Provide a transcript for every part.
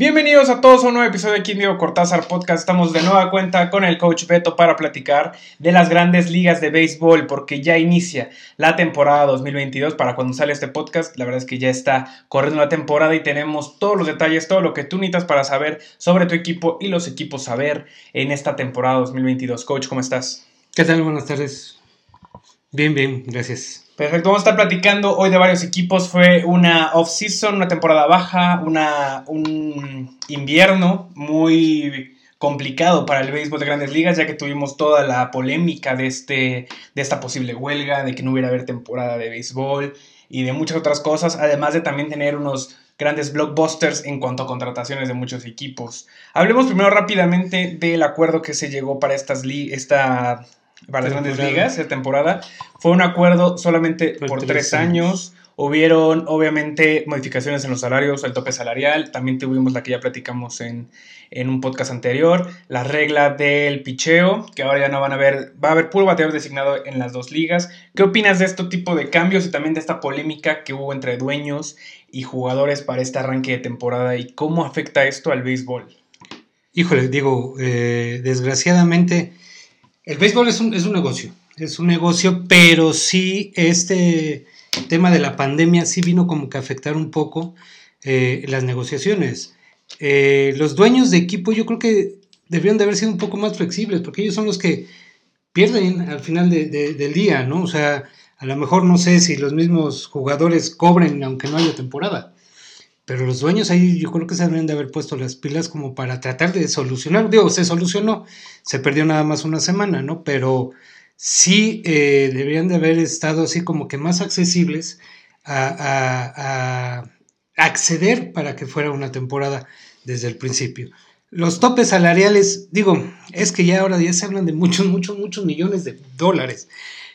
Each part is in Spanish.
Bienvenidos a todos a un nuevo episodio de aquí en Cortázar Podcast. Estamos de nueva cuenta con el coach Beto para platicar de las grandes ligas de béisbol porque ya inicia la temporada 2022 para cuando sale este podcast. La verdad es que ya está corriendo la temporada y tenemos todos los detalles, todo lo que tú necesitas para saber sobre tu equipo y los equipos saber en esta temporada 2022. Coach, ¿cómo estás? ¿Qué tal? Buenas tardes. Bien, bien, gracias. Perfecto, vamos a estar platicando hoy de varios equipos. Fue una off-season, una temporada baja, una, un invierno muy complicado para el béisbol de grandes ligas, ya que tuvimos toda la polémica de, este, de esta posible huelga, de que no hubiera haber temporada de béisbol y de muchas otras cosas, además de también tener unos grandes blockbusters en cuanto a contrataciones de muchos equipos. Hablemos primero rápidamente del acuerdo que se llegó para estas esta para las grandes ligas esta temporada. Fue un acuerdo solamente por, tres, años. Hubieron, obviamente, modificaciones en los salarios, el tope salarial. También tuvimos la que ya platicamos en, un podcast anterior. La regla del picheo, que ahora ya no van a ver, va a haber puro bateador designado en las dos ligas. ¿Qué opinas de este tipo de cambios y también de esta polémica que hubo entre dueños y jugadores para este arranque de temporada? ¿Y cómo afecta esto al béisbol? Híjole, digo, eh, desgraciadamente el béisbol es un, es un negocio, es un negocio, pero sí este tema de la pandemia sí vino como que a afectar un poco eh, las negociaciones. Eh, los dueños de equipo yo creo que deberían de haber sido un poco más flexibles, porque ellos son los que pierden al final del día, ¿no? O sea, a lo mejor no sé si los mismos jugadores cobren aunque no haya temporada. Pero los dueños ahí yo creo que se deberían de haber puesto las pilas como para tratar de solucionar. Digo, se solucionó, se perdió nada más una semana, ¿no? Pero sí eh, deberían de haber estado así como que más accesibles a, acceder para que fuera una temporada desde el principio. Los topes salariales, digo, es que ya ahora ya se hablan de muchos, muchos, muchos millones de dólares.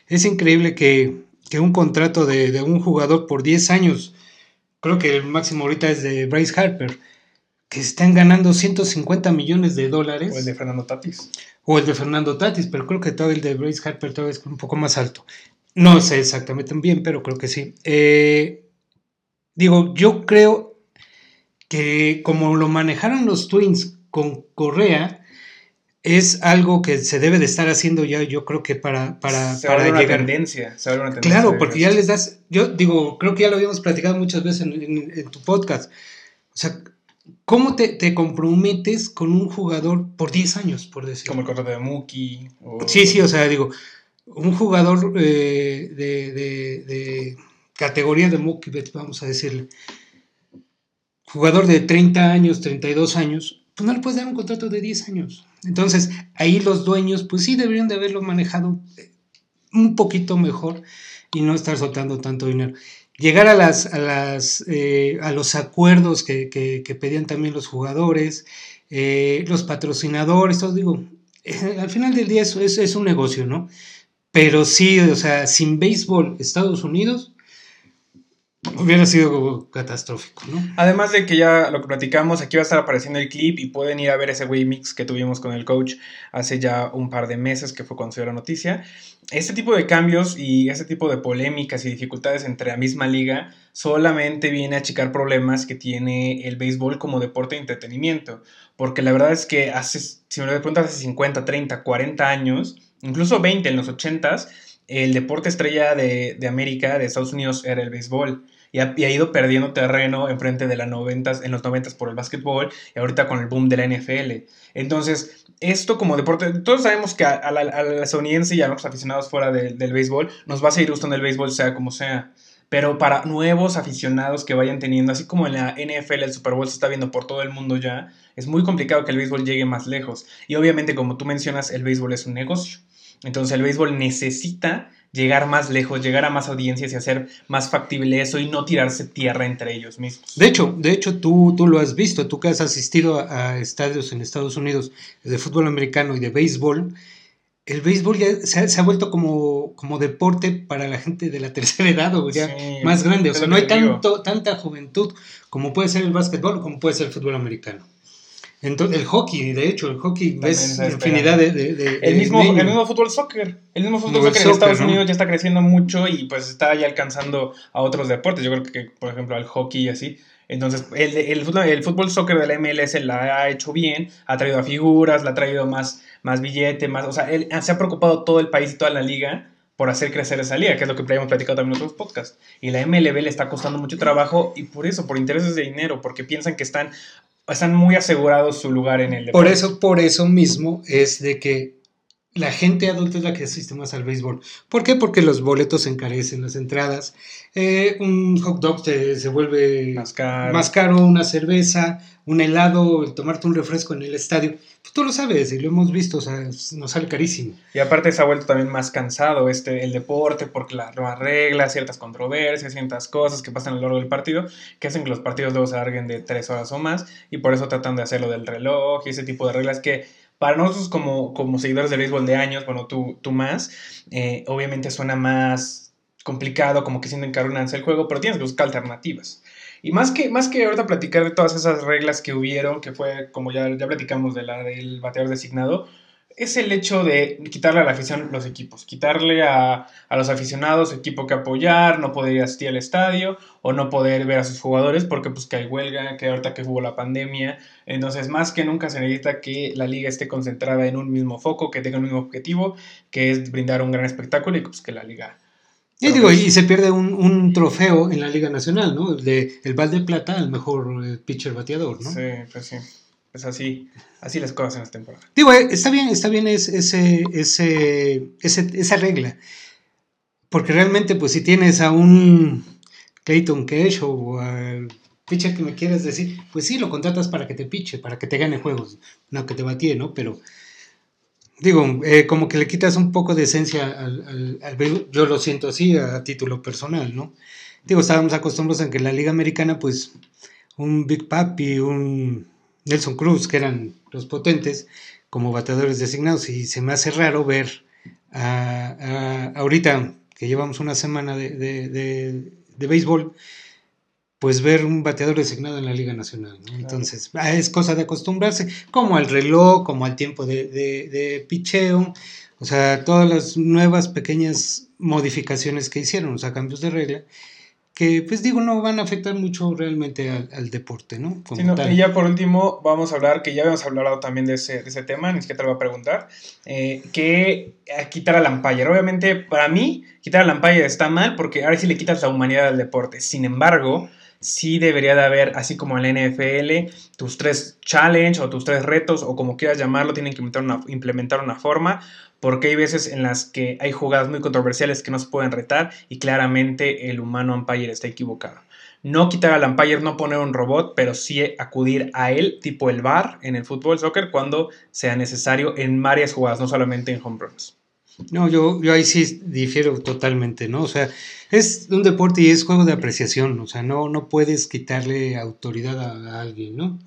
Es increíble que, un contrato de, de, un jugador por 10 años creo que el máximo ahorita es de Bryce Harper, que están ganando 150 millones de dólares. O el de Fernando Tatis. O el de Fernando Tatis, pero creo que todo el de Bryce Harper todavía es un poco más alto. No sé exactamente bien, pero creo que sí. Eh, digo, yo creo que como lo manejaron los Twins con Correa, es algo que se debe de estar haciendo ya, yo creo que para, para, se para una Tendencia, se una tendencia. Claro, porque ya les das, yo digo, creo que ya lo habíamos platicado muchas veces en, tu podcast. O sea, ¿cómo te, comprometes con un jugador por 10 años, por decirlo? Como el contrato de Mookie. Sí, sí, o sea, digo, un jugador eh, de, de, de, categoría de Mookie, vamos a decirle, jugador de 30 años, 32 años, pues no le puedes dar un contrato de 10 años. Entonces, ahí los dueños, pues sí deberían de haberlo manejado eh, un poquito mejor y no estar soltando tanto dinero. Llegar a, las, a, las, eh, a los acuerdos que, que, pedían también los jugadores, eh, los patrocinadores, todo digo, al final del día eso es, es un negocio, ¿no? Pero sí, o sea, sin béisbol Estados Unidos, Hubiera sido catastrófico, ¿no? Además de que ya lo que platicamos, aquí va a estar apareciendo el clip y pueden ir a ver ese mix que tuvimos con el coach hace ya un par de meses, que fue la noticia. Este tipo de cambios y este tipo de polémicas y dificultades entre la misma liga solamente viene a achicar problemas que tiene el béisbol como deporte de entretenimiento. Porque la verdad es que hace, si me lo preguntas, hace 50, 30, 40 años, incluso 20 en los 80s, el deporte estrella de, de América, de Estados Unidos, era el béisbol y ha, ido perdiendo terreno enfrente de la 90, en los 90 por el básquetbol y ahorita con el boom de la NFL. Entonces, esto como deporte, todos sabemos que a, la, estadounidense y a los aficionados fuera del béisbol nos va a seguir gustando el béisbol sea como sea. Pero para nuevos aficionados que vayan teniendo, así como en la NFL el Super Bowl se está viendo por todo el mundo ya, es muy complicado que el béisbol llegue más lejos. Y obviamente, como tú mencionas, el béisbol es un negocio. Entonces el béisbol necesita llegar más lejos, llegar a más audiencias y hacer más factible eso y no tirarse tierra entre ellos mismos. De hecho, de hecho tú, tú lo has visto, tú que has asistido a, estadios en Estados Unidos de fútbol americano y de béisbol, el béisbol ya se ha, vuelto como, como deporte para la gente de la tercera edad o ya más grande, o sea, no hay tanto, tanta juventud como puede ser el básquetbol o como puede ser el fútbol americano. Entonces, el hockey, de hecho, el hockey es infinidad de, el, mismo, el mismo fútbol soccer. El mismo fútbol soccer, en Estados Unidos ya está creciendo mucho y pues está ya alcanzando a otros deportes. Yo creo que, por ejemplo, al hockey y así. Entonces, el, el, el, fútbol soccer de la MLS la ha hecho bien, ha traído a figuras, la ha traído más, más billete, más, o sea, él, se ha preocupado todo el país y toda la liga por hacer crecer esa liga, que es lo que habíamos platicado también en otros podcasts. Y la MLB le está costando mucho trabajo y por eso, por intereses de dinero, porque piensan que están, están muy asegurados su lugar en el deporte. Por eso, por eso mismo es de que la gente adulta es la que asiste más al béisbol. ¿Por qué? Porque los boletos se encarecen, las entradas. Eh, un hot dog se vuelve más caro. una cerveza, un helado, el tomarte un refresco en el estadio. Pues tú lo sabes y lo hemos visto, o sea, nos sale carísimo. Y aparte se ha vuelto también más cansado este, el deporte porque las nuevas reglas, ciertas controversias, ciertas cosas que pasan a lo largo del partido, que hacen que los partidos luego se alarguen de tres horas o más y por eso tratan de hacerlo del reloj y ese tipo de reglas que para nosotros como, como seguidores del béisbol de años, bueno, tú, tú más, eh, obviamente suena más complicado, como que sienten que el juego, pero tienes que buscar alternativas. Y más que, más que ahorita platicar de todas esas reglas que hubieron, que fue como ya, ya platicamos de la del bateador designado, es el hecho de quitarle a la afición los equipos, quitarle a, los aficionados equipo que apoyar, no poder ir asistir al estadio o no poder ver a sus jugadores porque pues que hay huelga, que ahorita que hubo la pandemia, entonces más que nunca se necesita que la liga esté concentrada en un mismo foco, que tenga un mismo objetivo, que es brindar un gran espectáculo y pues que la liga... Y digo, y se pierde un, trofeo en la Liga Nacional, ¿no? El de el Val de Plata, el mejor eh, pitcher bateador, ¿no? Sí, pues sí. Es así, así las cosas en esta temporada. Digo, eh, está bien, está bien ese, ese, esa regla. Porque realmente, pues si tienes a un Clayton Cash o al pitcher que me quieras decir, pues sí, lo contratas para que te piche, para que te gane juegos, no que te batee, ¿no? Pero, digo, eh, como que le quitas un poco de esencia al, al, yo lo siento así a título personal, ¿no? Digo, estábamos acostumbrados en que en la Liga Americana, pues, un Big Papi, un Nelson Cruz, que eran los potentes, como bateadores designados. Y se me hace raro ver a, ahorita que llevamos una semana de, de, béisbol, pues ver un bateador designado en la Liga Nacional. Entonces, ah, es cosa de acostumbrarse, como al reloj, como al tiempo de, de, picheo, o sea, todas las nuevas pequeñas modificaciones que hicieron, o sea, cambios de regla, que pues digo, no van a afectar mucho realmente al, deporte, ¿no? y ya por último vamos a hablar, que ya habíamos hablado también de ese, de ese tema, ni siquiera te lo voy a preguntar, eh, que quitar al umpire. Obviamente para mí quitar al umpire está mal porque ahora sí le quitas la humanidad al deporte. Sin embargo, sí debería de haber, así como en la NFL, tus tres challenge o tus tres retos o como quieras llamarlo, tienen que implementar una, implementar una forma, porque hay veces en las que hay jugadas muy controversiales que no se pueden retar y claramente el humano umpire está equivocado. No quitar al umpire, no poner un robot, pero sí acudir a él, tipo el bar en el fútbol, soccer, cuando sea necesario en varias jugadas, no solamente en home runs. No, yo, yo ahí sí difiero totalmente, ¿no? O sea, es un deporte y es juego de apreciación, o sea, no, no puedes quitarle autoridad a, alguien, ¿no?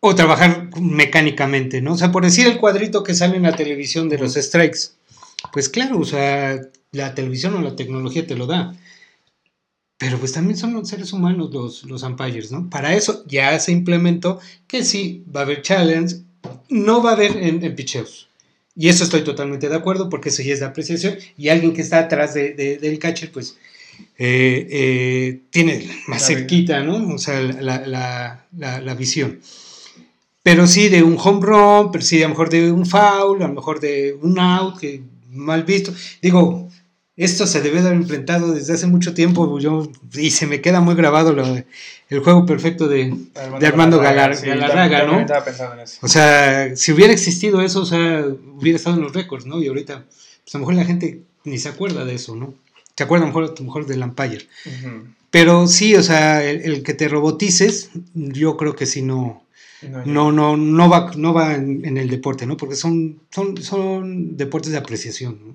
O trabajar mecánicamente, ¿no? O sea, por decir el cuadrito que sale en la televisión de los strikes, pues claro, o sea, la televisión o la tecnología te lo da. Pero pues también son seres humanos los, los umpires, ¿no? Para eso ya se implementó que sí, va a haber challenge, no va a haber en, en picheos. Y eso estoy totalmente de acuerdo porque eso ya es de apreciación y alguien que está atrás de, del catcher pues eh, eh, tiene más cerquita, ¿no? O sea, la, la, visión. Pero sí de un home run, pero sí a lo mejor de un foul, a lo mejor de un out, que mal visto. Digo, esto se debe de haber implementado desde hace mucho tiempo yo, y se me queda muy grabado el juego perfecto de Armando, Galarraga, ¿no? O sea, si hubiera existido eso, o sea, hubiera estado en los récords, ¿no? Y ahorita, pues a lo mejor la gente ni se acuerda de eso, ¿no? Se acuerda a lo mejor, mejor del Empire. Pero sí, o sea, el, que te robotices, yo creo que sí no, no, no, no, va, no va en, en, el deporte, ¿no? Porque son, son, son deportes de apreciación, ¿no?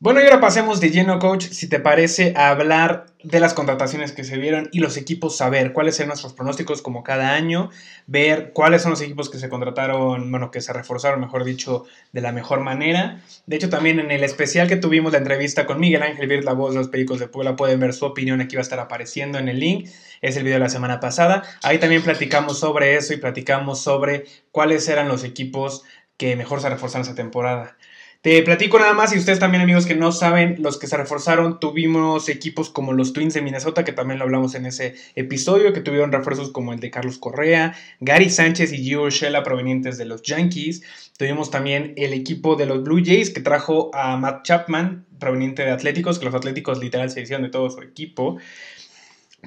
Bueno, y ahora pasemos de lleno, coach, si te parece, a hablar de las contrataciones que se vieron y los equipos, saber cuáles son nuestros pronósticos como cada año, ver cuáles son los equipos que se contrataron, bueno, que se reforzaron, mejor dicho, de la mejor manera. De hecho, también en el especial que tuvimos la entrevista con Miguel Ángel Virt, la voz de los Pericos de Puebla, pueden ver su opinión, aquí va a estar apareciendo en el link, es el video de la semana pasada. Ahí también platicamos sobre eso y platicamos sobre cuáles eran los equipos que mejor se reforzaron esa temporada. Te platico nada más y ustedes también amigos que no saben, los que se reforzaron, tuvimos equipos como los Twins de Minnesota, que también lo hablamos en ese episodio, que tuvieron refuerzos como el de Carlos Correa, Gary Sánchez y Gio Urshela provenientes de los Yankees. Tuvimos también el equipo de los Blue Jays que trajo a Matt Chapman, proveniente de Atléticos, que los Atléticos literal se hicieron de todo su equipo.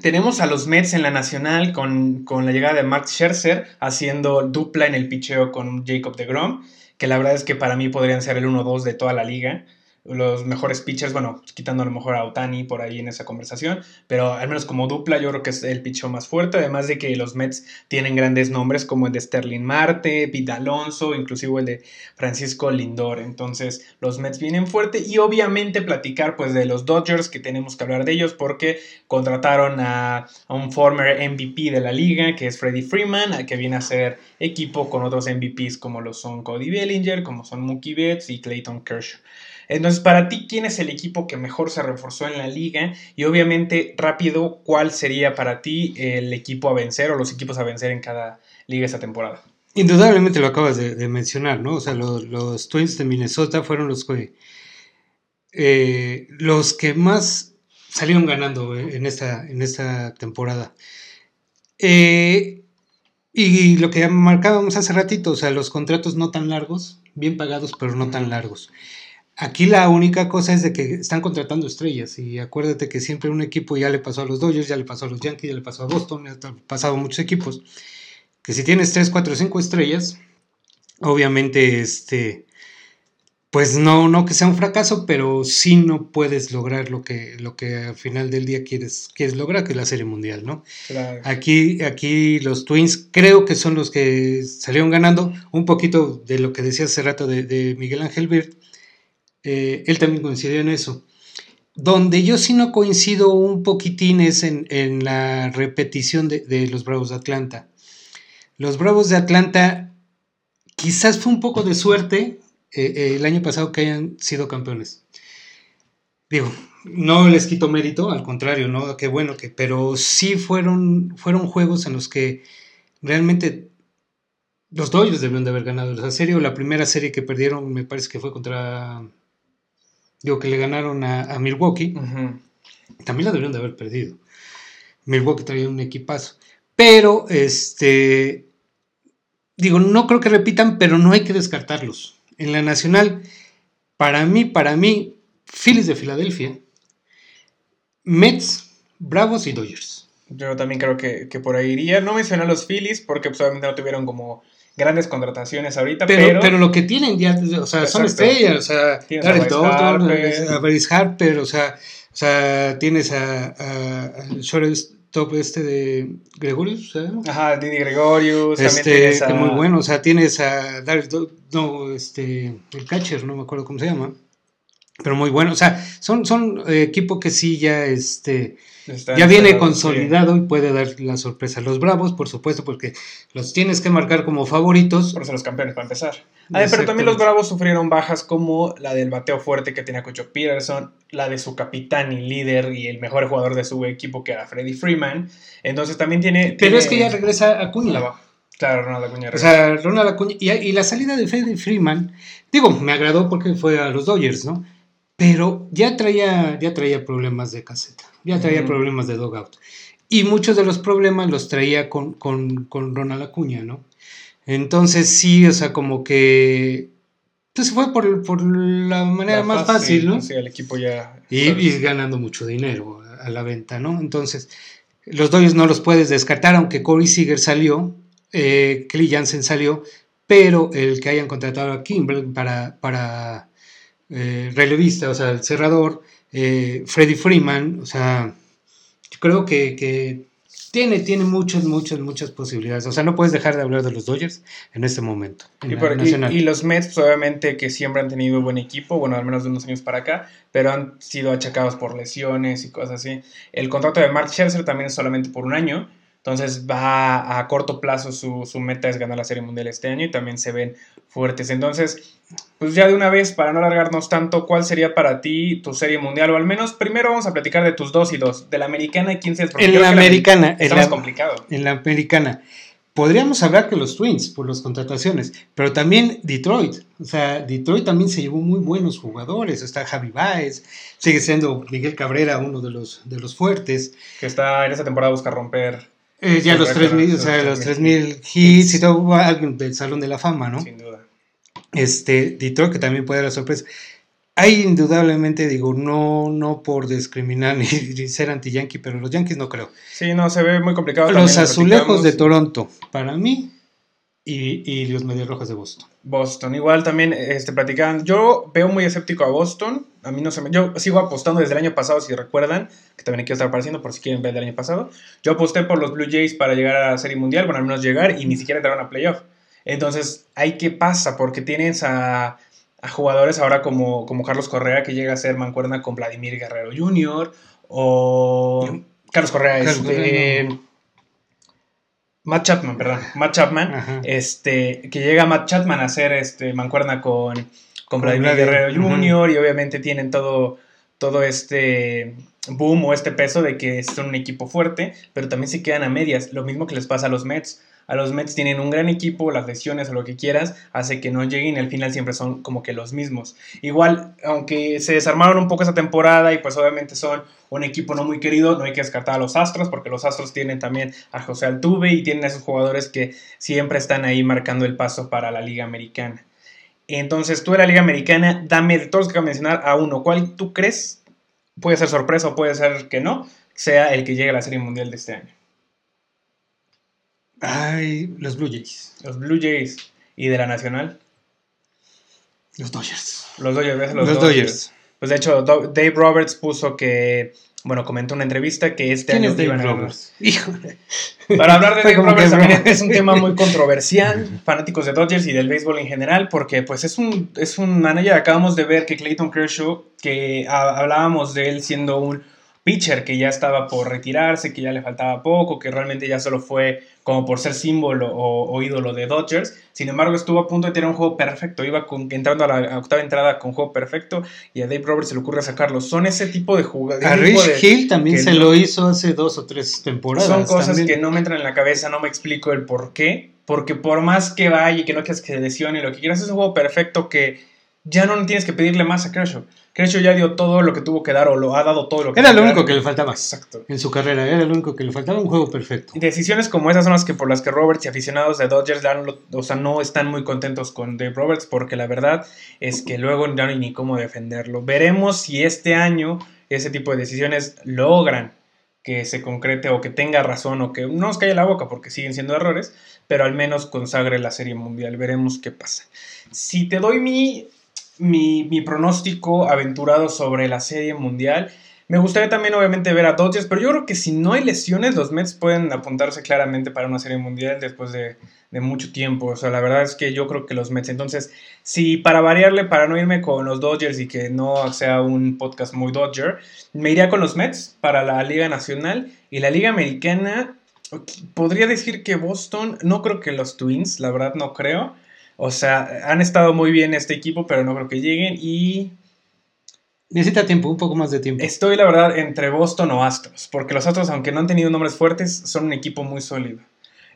Tenemos a los Mets en la nacional con, con la llegada de Max Scherzer haciendo dupla en el picheo con Jacob de Grom que la verdad es que para mí podrían ser el 1-2 de toda la liga los mejores pitchers, bueno, quitando a lo mejor a Otani por ahí en esa conversación, pero al menos como dupla yo creo que es el pitcher más fuerte, además de que los Mets tienen grandes nombres como el de Sterling Marte, Pete Alonso, inclusive el de Francisco Lindor, entonces los Mets vienen fuerte y obviamente platicar pues de los Dodgers que tenemos que hablar de ellos porque contrataron a, un former MVP de la liga que es Freddie Freeman, que viene a ser equipo con otros MVPs como lo son Cody Bellinger, como son Mookie Betts y Clayton Kershaw. Entonces, para ti, ¿quién es el equipo que mejor se reforzó en la liga? Y obviamente, rápido, ¿cuál sería para ti el equipo a vencer o los equipos a vencer en cada liga esta temporada? Indudablemente lo acabas de, mencionar, ¿no? O sea, los, Twins de Minnesota fueron los que, eh, los que más salieron ganando en esta, en esta temporada. Eh, y lo que marcábamos hace ratito, o sea, los contratos no tan largos, bien pagados, pero no tan largos. Aquí la única cosa es de que están contratando estrellas y acuérdate que siempre un equipo ya le pasó a los Dodgers, ya le pasó a los Yankees, ya le pasó a Boston, ya ha pasado a muchos equipos, que si tienes 3, 4, 5 estrellas, obviamente este pues no no que sea un fracaso, pero sí no puedes lograr lo que lo que al final del día quieres quieres lograr, que es la Serie Mundial, ¿no? Aquí aquí los Twins creo que son los que salieron ganando un poquito de lo que decía hace rato de, de Miguel Ángel Bird eh, él también coincidió en eso. Donde yo sí no coincido un poquitín es en, la repetición de, los Bravos de Atlanta. Los Bravos de Atlanta quizás fue un poco de suerte eh, eh, el año pasado que hayan sido campeones. Digo, no les quito mérito, al contrario, ¿no? Qué bueno que, pero sí fueron, fueron juegos en los que realmente los Dodgers debieron de haber ganado esa serie, o la primera serie que perdieron me parece que fue contra digo que le ganaron a, Milwaukee, también la deberían de haber perdido. Milwaukee traía un equipazo. Pero, este, digo, no creo que repitan, pero no hay que descartarlos. En la nacional, para mí, para mí, Phillies de Filadelfia, Mets, Bravos y Dodgers. Yo también creo que, por ahí iría. No mencioné a los Phillies porque pues, obviamente no tuvieron como grandes contrataciones ahorita, pero... Pero, lo que tienen ya, o sea, son estrellas, o sea, Darryl Dalton, a Bryce Harper, o sea, o sea, tienes a, a, al shortstop este de Gregorius, ¿sabes? Ajá, Didi Gregorius, este, también tienes a... Que muy bueno, o sea, tienes a Darryl no, este, el catcher, no me acuerdo cómo se llama, pero muy bueno, o sea, son, son eh, equipo que sí ya, este ya viene consolidado y puede dar la sorpresa. Los Bravos, por supuesto, porque los tienes que marcar como favoritos. Por ser los campeones, para empezar. Ah, pero también los Bravos sufrieron bajas como la del bateo fuerte que tenía Cocho Peterson, la de su capitán y líder y el mejor jugador de su equipo, que era Freddie Freeman. Entonces también tiene. Pero es que ya regresa Acuña. Claro, Ronald Acuña. O sea, Ronald Acuña. Y, y la salida de Freddie Freeman, digo, me agradó porque fue a los Dodgers, ¿no? Pero ya traía, ya traía problemas de caseta ya traía problemas de dogout. Y muchos de los problemas los traía con, con, con Ronald Acuña, ¿no? Entonces sí, o sea, como que pues fue por, por la manera más fácil, ¿no? Sí, el equipo ya... Y, ganando mucho dinero a la venta, ¿no? Entonces, los Dodgers no los puedes descartar, aunque Corey Seager salió, eh, Kelly Jansen salió, pero el que hayan contratado a Kimbrel para, para eh, relevista, o sea, el cerrador, eh, Freddie Freeman, o sea, yo creo que, tiene, tiene muchas, muchas, muchas posibilidades. O sea, no puedes dejar de hablar de los Dodgers en este momento. y, los Mets, pues, obviamente, que siempre han tenido buen equipo, bueno, al menos de unos años para acá, pero han sido achacados por lesiones y cosas así. El contrato de Mark Scherzer también es solamente por un año. Entonces va a corto plazo su, su, meta es ganar la Serie Mundial este año y también se ven fuertes. Entonces, pues ya de una vez, para no alargarnos tanto, ¿cuál sería para ti tu Serie Mundial? O al menos primero vamos a platicar de tus dos y dos, de la americana y quién se En la americana. es la, complicado. En la americana. podríamos hablar que los Twins por las contrataciones, pero también Detroit. O sea, Detroit también se llevó muy buenos jugadores. Está Javi Baez, sigue siendo Miguel Cabrera uno de los, de los fuertes. Que está en esta temporada busca romper. Eh, ya los 3.000 o sea, los 3000 hits y todo, alguien del Salón de la Fama, ¿no? Sin duda. Este, Detroit, que también puede dar la sorpresa. Hay indudablemente, digo, no, no por discriminar ni, ser anti-yankee, pero los yankees no creo. Sí, no, se ve muy complicado. Los azulejos de. Toronto, para mí, y, y los medios rojas de Boston. Boston, igual también este, platicaban. Yo veo muy escéptico a Boston. A mí no se me. Yo sigo apostando desde el año pasado, si recuerdan, que también aquí estar apareciendo por si quieren ver del año pasado. Yo aposté por los Blue Jays para llegar a la Serie Mundial, bueno, al menos llegar y ni siquiera entraron a playoff. Entonces, ahí qué pasa, porque tienes a, a jugadores ahora como, como Carlos Correa, que llega a ser mancuerna con Vladimir Guerrero Jr., o. Carlos Correa, Carlos este, Correa, no. Matt Chapman, perdón. Matt Chapman, Ajá. este, que llega Matt Chapman a ser este, mancuerna con, con Vladimir Guerrero. Jr. y obviamente tienen todo, todo este boom o este peso de que son un equipo fuerte, pero también se quedan a medias, lo mismo que les pasa a los Mets. A los Mets tienen un gran equipo, las lesiones o lo que quieras, hace que no lleguen y al final siempre son como que los mismos. Igual, aunque se desarmaron un poco esa temporada y pues obviamente son un equipo no muy querido, no hay que descartar a los Astros porque los Astros tienen también a José Altuve y tienen a esos jugadores que siempre están ahí marcando el paso para la Liga Americana. Entonces, tú de la Liga Americana, dame de todos los que voy a mencionar a uno. ¿Cuál tú crees? Puede ser sorpresa o puede ser que no, sea el que llegue a la Serie Mundial de este año. Ay, los Blue Jays. Los Blue Jays y de la Nacional. Los Dodgers. Los Dodgers. Los, Los, Dodgers. Pues de hecho, Dave Roberts puso que, bueno, comentó en una entrevista que este ¿Quién año es Dave iban a ganar. Roberts? Híjole. Para hablar de Dave Roberts también es un tema muy controversial, fanáticos de Dodgers y del béisbol en general, porque pues es un, es un manager, acabamos de ver que Clayton Kershaw, que a- hablábamos de él siendo un pitcher que ya estaba por retirarse, que ya le faltaba poco, que realmente ya solo fue como por ser símbolo o, o ídolo de Dodgers, sin embargo estuvo a punto de tener un juego perfecto, iba con- entrando a la octava entrada con juego perfecto y a Dave Roberts se le ocurre sacarlo, son ese tipo de A jugadores. Rich Hill también se lo hizo hace dos o tres temporadas. son cosas también. que no me entran en la cabeza, no me explico el por qué. Porque por más que vaya y que no quieras que se lesione, lo que quieras es un juego perfecto que ya no tienes que pedirle más a Kershaw. Kershaw ya dio todo lo que tuvo que dar o lo ha dado todo lo que Era lo único dar. que le faltaba Exacto. en su carrera. Era lo único que le faltaba, un juego perfecto. Y Decisiones como esas son las que por las que Roberts y aficionados de Dodgers dan lo- o sea, no están muy contentos con Dave Roberts porque la verdad es que luego ya no hay ni cómo defenderlo. Veremos si este año ese tipo de decisiones logran que se concrete o que tenga razón o que no nos calle la boca porque siguen siendo errores, pero al menos consagre la serie mundial. Veremos qué pasa. Si te doy mi, mi, pronóstico aventurado sobre la serie mundial, me gustaría también obviamente ver a Dodgers, pero yo creo que si no hay lesiones, los Mets pueden apuntarse claramente para una serie mundial después de, de mucho tiempo. O sea, la verdad es que yo creo que los Mets. Entonces, si para variarle, para no irme con los Dodgers y que no sea un podcast muy Dodger, me iría con los Mets para la Liga Nacional y la Liga Americana. Podría decir que Boston, no creo que los Twins, la verdad no creo. O sea, han estado muy bien este equipo, pero no creo que lleguen. Y Necesita tiempo, un poco más de tiempo. Estoy, la verdad, entre Boston o Astros, porque los Astros, aunque no han tenido nombres fuertes, son un equipo muy sólido.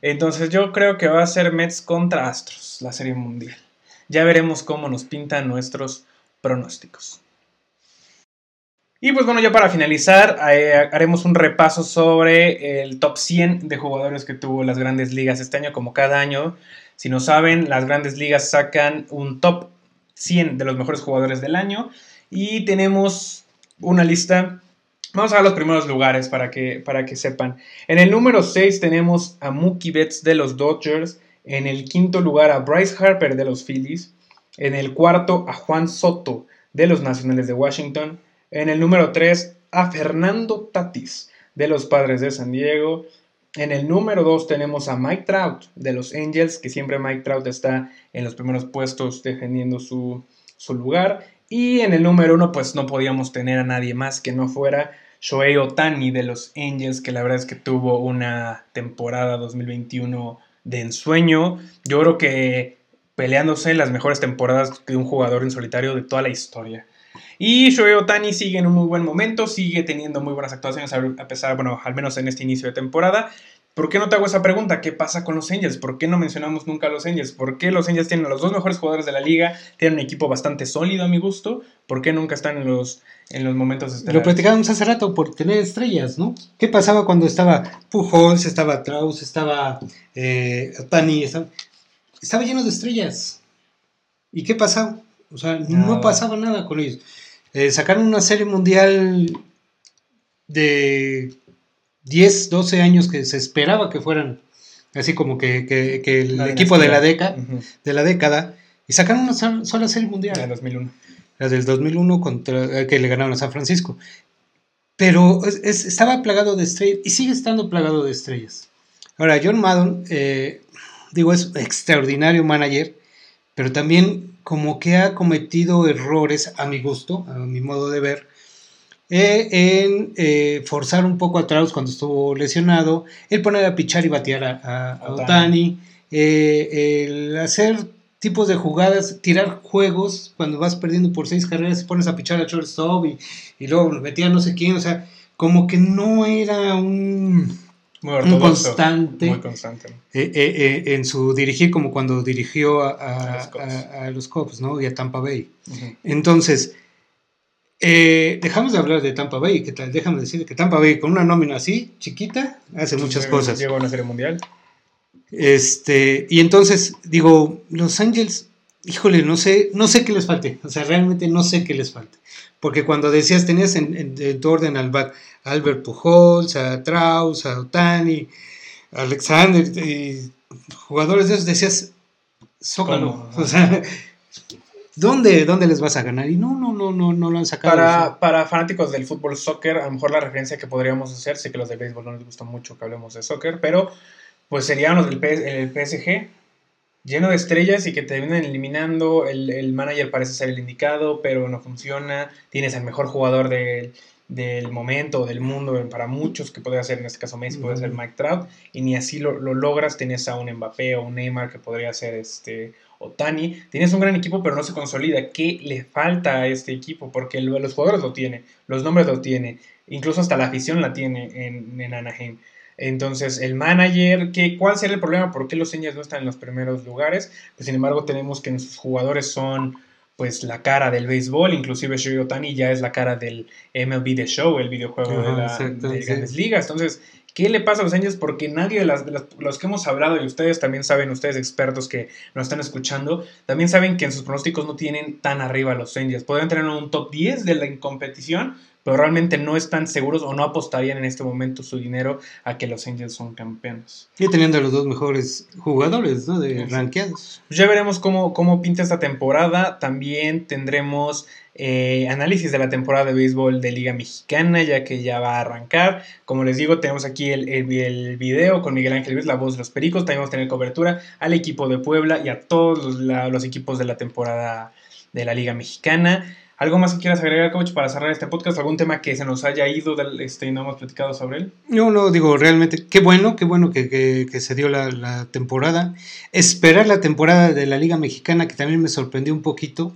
Entonces yo creo que va a ser Mets contra Astros, la Serie Mundial. Ya veremos cómo nos pintan nuestros pronósticos. Y pues bueno, ya para finalizar, eh, haremos un repaso sobre el top 100 de jugadores que tuvo las grandes ligas este año, como cada año. Si no saben, las grandes ligas sacan un top 100 de los mejores jugadores del año. Y tenemos una lista. Vamos a ver los primeros lugares para que, para que sepan. En el número 6 tenemos a Mookie Betts de los Dodgers. En el quinto lugar a Bryce Harper de los Phillies. En el cuarto a Juan Soto de los Nacionales de Washington. En el número 3 a Fernando Tatis de los Padres de San Diego. En el número 2 tenemos a Mike Trout de los Angels, que siempre Mike Trout está en los primeros puestos defendiendo su, su lugar. Y en el número 1 pues no podíamos tener a nadie más que no fuera Shohei Otani de los Angels, que la verdad es que tuvo una temporada 2021 de ensueño. Yo creo que peleándose las mejores temporadas de un jugador en solitario de toda la historia. Y Shohei Otani sigue en un muy buen momento, sigue teniendo muy buenas actuaciones a pesar, bueno, al menos en este inicio de temporada. ¿Por qué no te hago esa pregunta? ¿Qué pasa con los Angels? ¿Por qué no mencionamos nunca a los Angels? ¿Por qué los Angels tienen los dos mejores jugadores de la liga? Tienen un equipo bastante sólido a mi gusto. ¿Por qué nunca están en los, en los momentos? Lo platicábamos hace rato por tener estrellas, ¿no? ¿Qué pasaba cuando estaba Pujols, estaba Traus, estaba eh, estaba, estaba lleno de estrellas? ¿Y qué pasaba? O sea, no pasaba nada con ellos. Eh, sacaron una serie mundial de 10, 12 años que se esperaba que fueran así como que, el equipo de la, década, de la década, y sacaron una sola serie mundial. La del 2001. La del 2001 contra, eh, que le ganaron a San Francisco. Pero estaba plagado de estrellas y sigue estando plagado de estrellas. Ahora, John Madden, eh, digo, es extraordinario manager, pero también como que ha cometido errores a mi gusto, a mi modo de ver, eh, en eh, forzar un poco a Traus cuando estuvo lesionado, el poner a pichar y batear a, Otani, eh, el hacer tipos de jugadas, tirar juegos cuando vas perdiendo por seis carreras y pones a pichar a shortstop y, y luego metía no sé quién, o sea, como que no era un, un constante, muy constante. en su dirigir como cuando dirigió a, los, Cubs, ¿no? y a Tampa Bay. Entonces, eh, dejamos de hablar de Tampa Bay, ¿qué tal? Déjame decir que Tampa Bay con una nómina así, chiquita, hace muchas cosas. Llegó a una serie mundial. Este, y entonces, digo, Los Ángeles, híjole, no sé, no sé qué les falte. O sea, realmente no sé qué les falte. Porque cuando decías, tenías en, tu orden al back Albert Pujols, a Traus, a Otani, a Alexander, y jugadores de esos, decías, Zócalo. O sea, ¿Dónde, ¿Dónde les vas a ganar? Y no, no, no, no, no lo han sacado. Para, para fanáticos del fútbol soccer, a lo mejor la referencia que podríamos hacer, sé que los de béisbol no les gusta mucho que hablemos de soccer, pero pues serían los del el PSG, lleno de estrellas y que te vienen eliminando. El, el, manager parece ser el indicado, pero no funciona. Tienes el mejor jugador del, del momento, del mundo, para muchos, que podría ser en este caso Messi, puede ser Mike Trout, y ni así lo, lo, logras. Tienes a un Mbappé o un Neymar que podría ser este Otani, tienes un gran equipo, pero no se consolida. ¿Qué le falta a este equipo? Porque los jugadores lo tiene, los nombres lo tiene, incluso hasta la afición la tiene en, en Anaheim. Entonces, el manager, ¿qué, ¿cuál será el problema? ¿Por qué los señas no están en los primeros lugares? Pues, sin embargo, tenemos que sus jugadores son pues la cara del béisbol, inclusive Shohei Otani ya es la cara del MLB The Show, el videojuego de, la, de grandes ligas. Entonces, ¿Qué le pasa a los Angels? Porque nadie de, las, los que hemos hablado, y ustedes también saben, ustedes expertos que nos están escuchando, también saben que en sus pronósticos no tienen tan arriba a los Angels. Podrían tener un top 10 de la competición, pero realmente no están seguros o no apostarían en este momento su dinero a que los Angels son campeones. Y teniendo a los dos mejores jugadores, ¿no? De rankeados. Ya veremos cómo, cómo pinta esta temporada. También tendremos eh, análisis de la temporada de béisbol de Liga Mexicana, ya que ya va a arrancar. Como les digo, tenemos aquí el, el, video con Miguel Ángel Luis, la voz de los Pericos. También vamos a tener cobertura al equipo de Puebla y a todos los, equipos de la temporada de la Liga Mexicana. ¿Algo más que quieras agregar, coach, para cerrar este podcast? ¿Algún tema que se nos haya ido este, y no hemos platicado sobre él? No, no, digo, realmente, qué bueno, qué bueno que, se dio la, la, temporada. Esperar la temporada de la Liga Mexicana, que también me sorprendió un poquito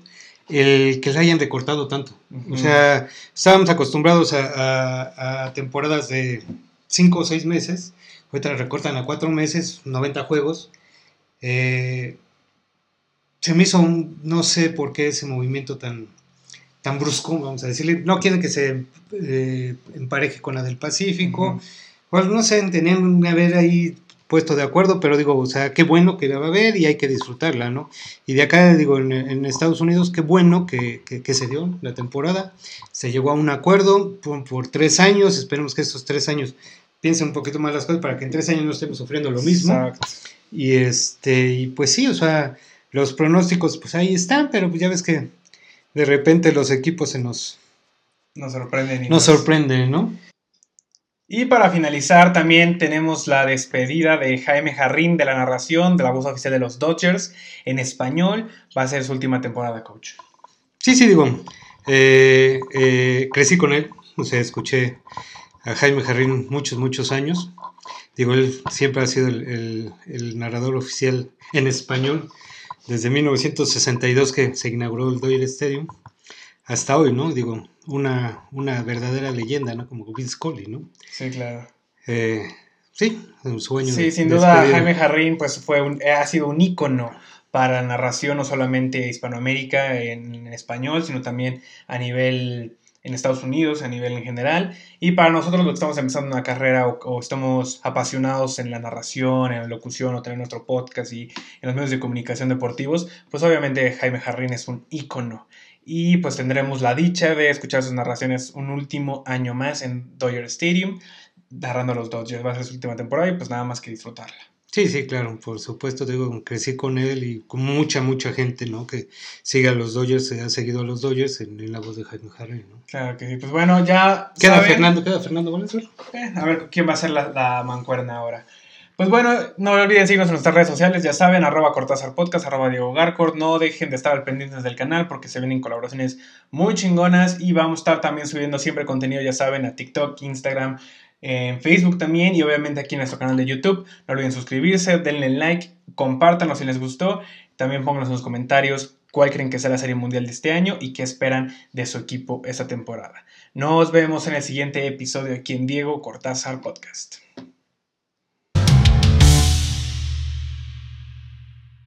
el que la hayan recortado tanto. O sea, estábamos acostumbrados a, temporadas de 5 o 6 meses, ahorita la recortan a 4 meses, 90 juegos. Eh, se me hizo un, no sé por qué ese movimiento tan, tan brusco, vamos a decirle, no quieren que se eh, empareje con la del Pacífico, pues no sé, tenían que haber ahí puesto de acuerdo, pero digo, o sea, qué bueno que la va a haber y hay que disfrutarla, ¿no? Y de acá, digo, en, Estados Unidos, qué bueno que, se dio la temporada, se llegó a un acuerdo por, tres años, esperemos que estos tres años piensen un poquito más las cosas para que en tres años no estemos sufriendo lo mismo. Exacto. Y este, y pues sí, o sea, los pronósticos, pues ahí están, pero pues ya ves que de repente los equipos se nos... Nos sorprenden. nos sorprenden, ¿no? Y para finalizar, también tenemos la despedida de Jaime Jarrín de la narración de la voz oficial de los Dodgers en español. Va a ser su última temporada, coach. Sí, sí, digo. Eh, eh, crecí con él, o sea, escuché a Jaime Jarrín muchos, muchos años. Digo, él siempre ha sido el, el narrador oficial en español desde 1962 que se inauguró el Dodger Stadium hasta hoy, ¿no? Digo, una, una verdadera leyenda, ¿no? Como Vince Scully, ¿no? Sí, claro. Eh, Sí, un sueño. Sí, sin duda Jaime Jarrín pues fue un, ha sido un ícono para la narración no solamente Hispanoamérica en, en español, sino también a nivel en Estados Unidos, a nivel en general. Y para nosotros los que estamos empezando una carrera o, estamos apasionados en la narración, en la locución o tener nuestro podcast y en los medios de comunicación deportivos, pues obviamente Jaime Jarrín es un ícono. Y pues tendremos la dicha de escuchar sus narraciones un último año más en Dodger Stadium, narrando los Dodgers. Va a ser su última temporada y pues nada más que disfrutarla. Sí, sí, claro, por supuesto, digo, crecí con él y con mucha, mucha gente, ¿no? Que sigue a los Dodgers, se ha seguido a los Dodgers en, la voz de Jaime Harry, ¿no? Claro que sí, pues bueno, ya... Queda Fernando, queda Fernando Valenzuela. Eh, a ver quién va a ser la, la, mancuerna ahora. Pues bueno, no olviden seguirnos en nuestras redes sociales, ya saben, arroba Cortázar Podcast, arroba Diego Garcord, no dejen de estar al pendiente del canal porque se vienen colaboraciones muy chingonas y vamos a estar también subiendo siempre contenido, ya saben, a TikTok, Instagram, en Facebook también y obviamente aquí en nuestro canal de YouTube. No olviden suscribirse, denle like, compártanlo si les gustó. También pónganos en los comentarios cuál creen que sea la serie mundial de este año y qué esperan de su equipo esta temporada. Nos vemos en el siguiente episodio aquí en Diego Cortázar Podcast.